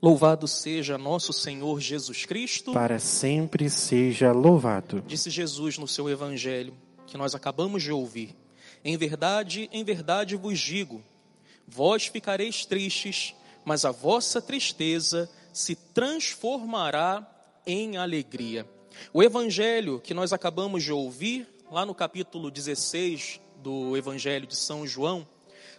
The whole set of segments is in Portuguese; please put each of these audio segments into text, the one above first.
Louvado seja nosso Senhor Jesus Cristo. Para sempre seja louvado. Disse Jesus no seu evangelho, que nós acabamos de ouvir. Em verdade, em verdade vos digo: vós ficareis tristes, mas a vossa tristeza se transformará em alegria. O evangelho que nós acabamos de ouvir, lá no capítulo 16 do evangelho de São João,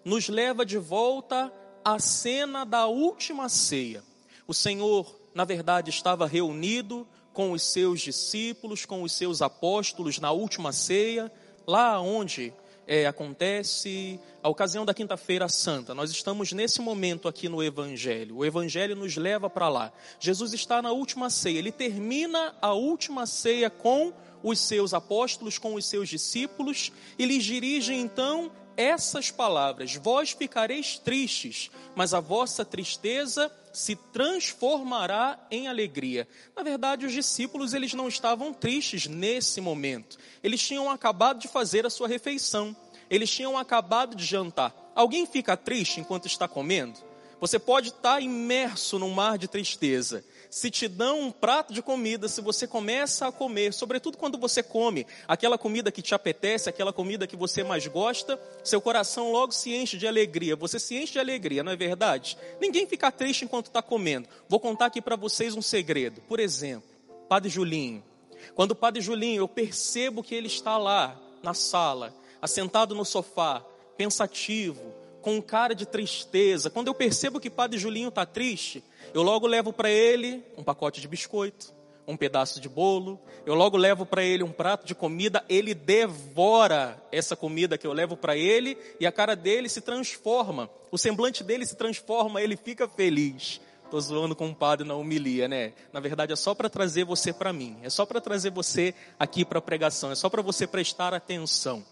nos leva de volta à cena da última ceia. O Senhor, na verdade, estava reunido com os seus discípulos, com os seus apóstolos na última ceia, lá onde é, acontece a ocasião da Quinta-feira Santa. Nós estamos nesse momento aqui no Evangelho. O Evangelho nos leva para lá. Jesus está na última ceia. Ele termina a última ceia com os seus apóstolos, com os seus discípulos, e lhes dirige então essas palavras: Vós ficareis tristes, mas a vossa tristeza se transformará em alegria. Na verdade, os discípulos eles não estavam tristes nesse momento. Eles tinham acabado de fazer a sua refeição. Eles tinham acabado de jantar. Alguém fica triste enquanto está comendo? Você pode estar imerso num mar de tristeza se te dão um prato de comida, se você começa a comer, sobretudo quando você come aquela comida que te apetece, aquela comida que você mais gosta, seu coração logo se enche de alegria. Você se enche de alegria, não é verdade? Ninguém fica triste enquanto está comendo. Vou contar aqui para vocês um segredo. Por exemplo, Padre Julinho. Quando o Padre Julinho, eu percebo que ele está lá na sala, assentado no sofá, pensativo, com cara de tristeza. Quando eu percebo que Padre Julinho está triste, eu logo levo para ele um pacote de biscoito, um pedaço de bolo, eu logo levo para ele um prato de comida, ele devora essa comida que eu levo para ele e a cara dele se transforma, o semblante dele se transforma, ele fica feliz. Estou zoando com o padre na homilia, né? Na verdade é só para trazer você para mim, é só para trazer você aqui para a pregação, é só para você prestar atenção.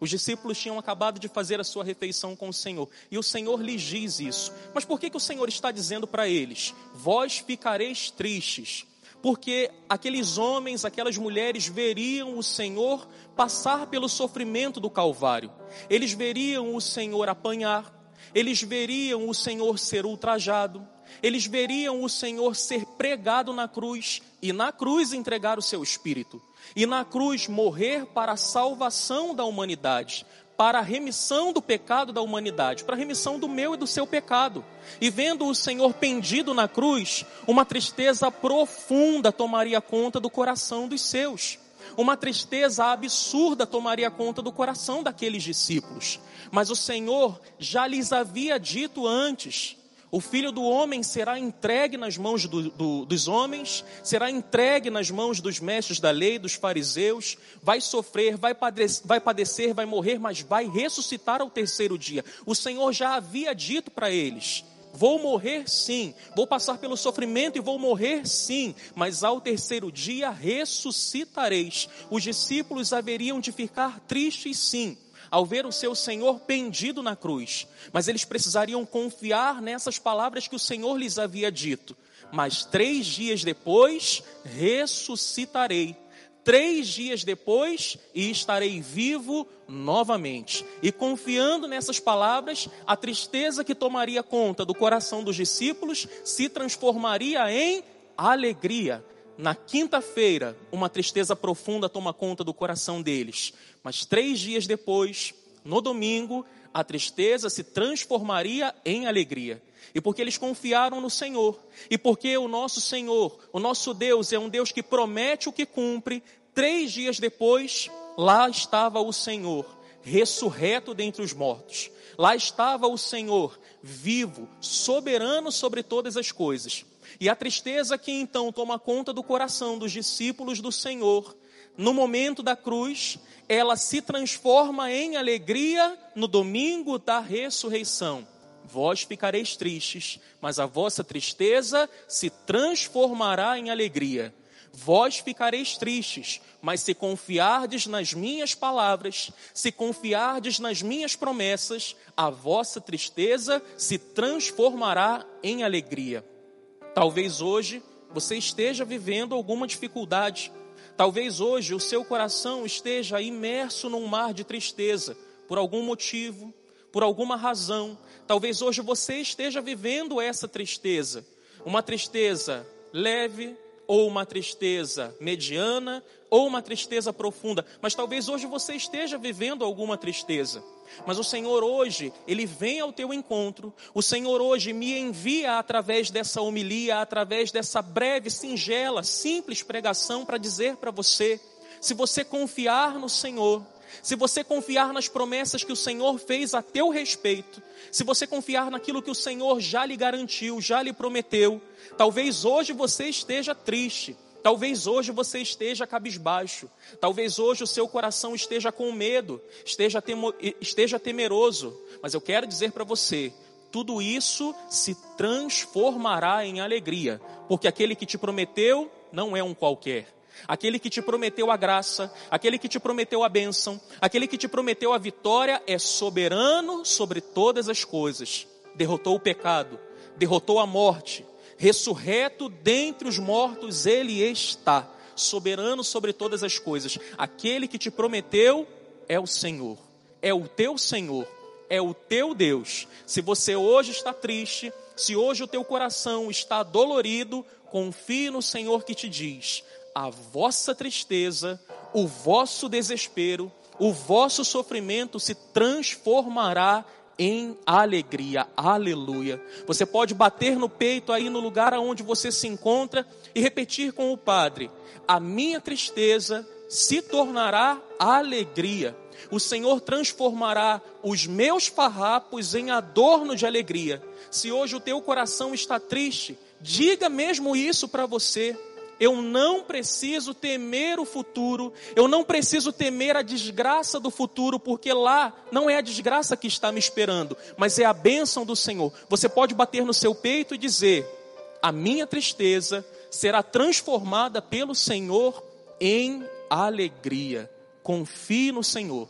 Os discípulos tinham acabado de fazer a sua refeição com o Senhor. E o Senhor lhes diz isso. Mas por que, que o Senhor está dizendo para eles? Vós ficareis tristes. Porque aqueles homens, aquelas mulheres veriam o Senhor passar pelo sofrimento do Calvário. Eles veriam o Senhor apanhar. Eles veriam o Senhor ser ultrajado. Eles veriam o Senhor ser pregado na cruz e na cruz entregar o seu espírito e na cruz morrer para a salvação da humanidade, para a remissão do pecado da humanidade, para a remissão do meu e do seu pecado. E vendo o Senhor pendido na cruz, uma tristeza profunda tomaria conta do coração dos seus. Uma tristeza absurda tomaria conta do coração daqueles discípulos. Mas o Senhor já lhes havia dito antes o filho do homem será entregue nas mãos do, do, dos homens, será entregue nas mãos dos mestres da lei, dos fariseus, vai sofrer, vai padecer, vai, padecer, vai morrer, mas vai ressuscitar ao terceiro dia. O Senhor já havia dito para eles: Vou morrer sim, vou passar pelo sofrimento e vou morrer sim, mas ao terceiro dia ressuscitareis. Os discípulos haveriam de ficar tristes sim ao ver o seu Senhor pendido na cruz, mas eles precisariam confiar nessas palavras que o Senhor lhes havia dito. Mas três dias depois ressuscitarei. Três dias depois e estarei vivo novamente. E confiando nessas palavras, a tristeza que tomaria conta do coração dos discípulos se transformaria em alegria. Na quinta-feira, uma tristeza profunda toma conta do coração deles. Mas três dias depois, no domingo, a tristeza se transformaria em alegria. E porque eles confiaram no Senhor, e porque o nosso Senhor, o nosso Deus, é um Deus que promete o que cumpre, três dias depois, lá estava o Senhor, ressurreto dentre os mortos. Lá estava o Senhor, vivo, soberano sobre todas as coisas. E a tristeza que então toma conta do coração dos discípulos do Senhor, no momento da cruz, ela se transforma em alegria no domingo da ressurreição. Vós ficareis tristes, mas a vossa tristeza se transformará em alegria. Vós ficareis tristes, mas se confiardes nas minhas palavras, se confiardes nas minhas promessas, a vossa tristeza se transformará em alegria. Talvez hoje você esteja vivendo alguma dificuldade. Talvez hoje o seu coração esteja imerso num mar de tristeza, por algum motivo, por alguma razão. Talvez hoje você esteja vivendo essa tristeza. uma tristeza leve, ou uma tristeza mediana, ou uma tristeza profunda. Mas talvez hoje você esteja vivendo alguma tristeza. Mas o Senhor hoje, Ele vem ao teu encontro. O Senhor hoje me envia através dessa homilia, através dessa breve, singela, simples pregação para dizer para você: se você confiar no Senhor, se você confiar nas promessas que o Senhor fez a teu respeito, se você confiar naquilo que o Senhor já lhe garantiu, já lhe prometeu, talvez hoje você esteja triste, talvez hoje você esteja cabisbaixo, talvez hoje o seu coração esteja com medo, esteja, temo, esteja temeroso, mas eu quero dizer para você, tudo isso se transformará em alegria, porque aquele que te prometeu não é um qualquer. Aquele que te prometeu a graça, aquele que te prometeu a bênção, aquele que te prometeu a vitória é soberano sobre todas as coisas. Derrotou o pecado, derrotou a morte, ressurreto dentre os mortos, ele está, soberano sobre todas as coisas. Aquele que te prometeu é o Senhor, é o teu Senhor, é o teu Deus. Se você hoje está triste, se hoje o teu coração está dolorido, confie no Senhor que te diz: a vossa tristeza, o vosso desespero, o vosso sofrimento se transformará em alegria. Aleluia. Você pode bater no peito aí no lugar aonde você se encontra e repetir com o Padre: A minha tristeza se tornará alegria. O Senhor transformará os meus farrapos em adorno de alegria. Se hoje o teu coração está triste, diga mesmo isso para você. Eu não preciso temer o futuro, eu não preciso temer a desgraça do futuro, porque lá não é a desgraça que está me esperando, mas é a bênção do Senhor. Você pode bater no seu peito e dizer: A minha tristeza será transformada pelo Senhor em alegria. Confie no Senhor.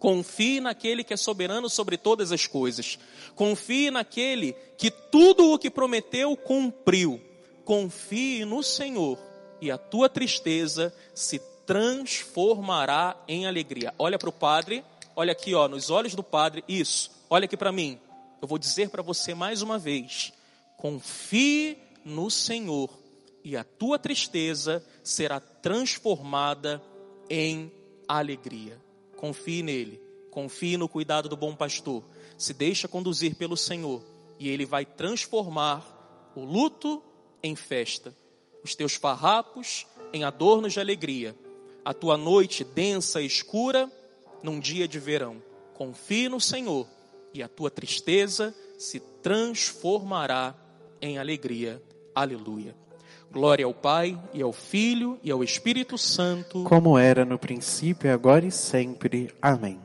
Confie naquele que é soberano sobre todas as coisas. Confie naquele que tudo o que prometeu cumpriu confie no Senhor e a tua tristeza se transformará em alegria. Olha para o padre, olha aqui, ó, nos olhos do padre, isso. Olha aqui para mim. Eu vou dizer para você mais uma vez: confie no Senhor e a tua tristeza será transformada em alegria. Confie nele, confie no cuidado do bom pastor. Se deixa conduzir pelo Senhor e ele vai transformar o luto em festa, os teus farrapos em adornos de alegria, a tua noite densa e escura num dia de verão. Confie no Senhor e a tua tristeza se transformará em alegria. Aleluia. Glória ao Pai e ao Filho e ao Espírito Santo, como era no princípio, agora e sempre. Amém.